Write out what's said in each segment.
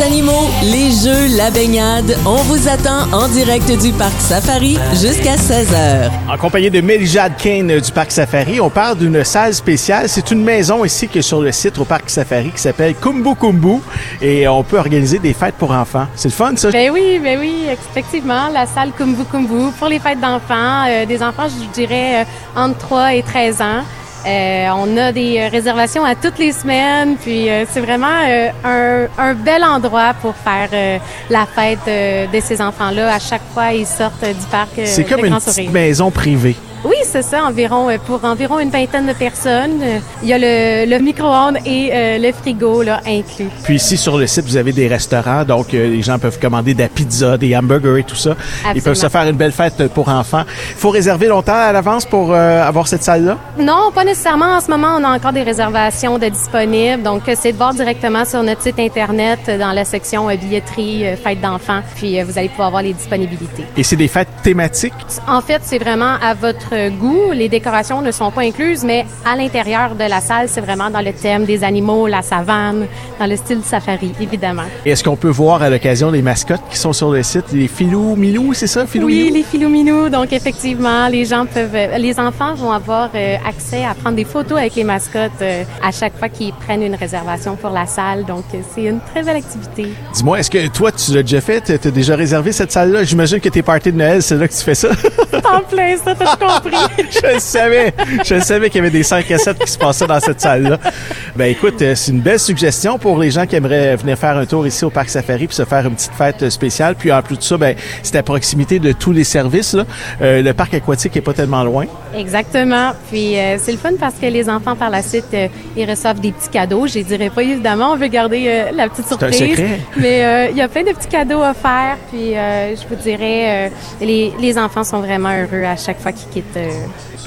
les animaux, les jeux, la baignade, on vous attend en direct du Parc Safari jusqu'à 16h. En compagnie de Mélijade Kane du Parc Safari, on parle d'une salle spéciale. C'est une maison ici qui est sur le site au Parc Safari qui s'appelle Kumbu Kumbu et on peut organiser des fêtes pour enfants. C'est le fun, ça? Ben oui, ben oui, effectivement, la salle Kumbu Kumbu pour les fêtes d'enfants, euh, des enfants, je dirais, euh, entre 3 et 13 ans. Euh, on a des réservations à toutes les semaines, puis euh, c'est vraiment euh, un, un, bel endroit pour faire euh, la fête de ces enfants-là. À chaque fois, ils sortent du parc. c'est comme une petite maison privée. Oui, c'est ça, environ pour environ une vingtaine de personnes. Il y a le, le micro-ondes et euh, le frigo là, inclus. Puis ici sur le site, vous avez des restaurants, donc euh, les gens peuvent commander de la pizza, des hamburgers et tout ça. Absolument. Ils peuvent se faire une belle fête pour enfants. Il faut réserver longtemps à l'avance pour euh, avoir cette salle-là? Non, pas nécessairement. En ce moment, on a encore des réservations de disponibles. Donc, c'est de voir directement sur notre site Internet dans la section billetterie, fête d'enfants. Puis, vous allez pouvoir voir les disponibilités. Et c'est des fêtes thématiques? En fait, c'est vraiment à votre goût. Les décorations ne sont pas incluses, mais à l'intérieur de la salle, c'est vraiment dans le thème des animaux, la savane, dans le style safari, évidemment. Est-ce qu'on peut voir à l'occasion les mascottes qui sont sur le site, les filous minous, c'est ça, filous Oui, les filous minous. Donc effectivement, les gens peuvent, les enfants vont avoir euh, accès à prendre des photos avec les mascottes euh, à chaque fois qu'ils prennent une réservation pour la salle. Donc c'est une très belle activité. Dis-moi, est-ce que toi tu l'as déjà fait, t'as déjà réservé cette salle-là? J'imagine que tes parties de Noël, c'est là que tu fais ça. en plein ça, t'as compris. Je le savais. Je le savais qu'il y avait des 5 à 7 qui se passaient dans cette salle-là. Ben écoute, euh, c'est une belle suggestion pour les gens qui aimeraient venir faire un tour ici au Parc Safari puis se faire une petite fête spéciale. Puis en plus de ça, ben c'est à proximité de tous les services. Là. Euh, le parc aquatique est pas tellement loin. Exactement. Puis euh, c'est le fun parce que les enfants par la suite, euh, ils reçoivent des petits cadeaux. Je dirais pas évidemment, on veut garder euh, la petite surprise. C'est un secret. Mais il y a plein de petits cadeaux offerts. Puis je vous dirais, les, les enfants sont vraiment heureux à chaque fois qu'ils quittent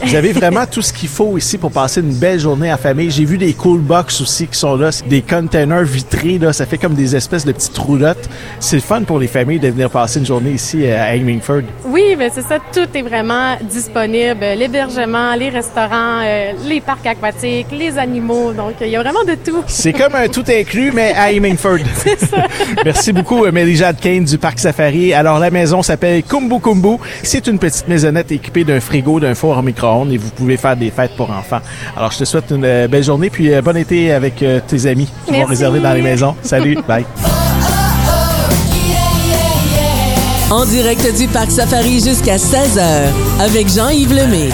vous avez vraiment tout ce qu'il faut ici pour passer une belle journée en famille. J'ai vu des cool box aussi qui sont là, des containers vitrés là, ça fait comme des espèces de petites roulottes. C'est le fun pour les familles de venir passer une journée ici à Hemingford. Oui, mais c'est ça, tout est vraiment disponible, l'hébergement, les restaurants, euh, les parcs aquatiques, les animaux, donc il y a vraiment de tout. C'est comme un tout inclus mais à Hemingford. c'est ça. Merci beaucoup Mélijade Kane du parc Safari. Alors la maison s'appelle Kumbu Kumbu. C'est une petite maisonnette équipée d'un frigo, d'un four en micro et vous pouvez faire des fêtes pour enfants. Alors, je te souhaite une euh, belle journée puis euh, bon été avec euh, tes amis qui Merci. vont réserver dans les maisons. Salut, bye. En direct du Parc Safari jusqu'à 16h avec Jean-Yves Lemay.